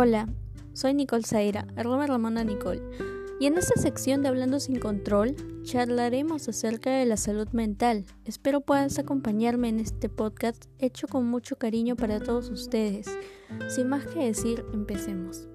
Hola, soy Nicole Zaira, arroba Ramona Nicole, y en esta sección de Hablando sin Control charlaremos acerca de la salud mental. Espero puedas acompañarme en este podcast hecho con mucho cariño para todos ustedes. Sin más que decir, empecemos.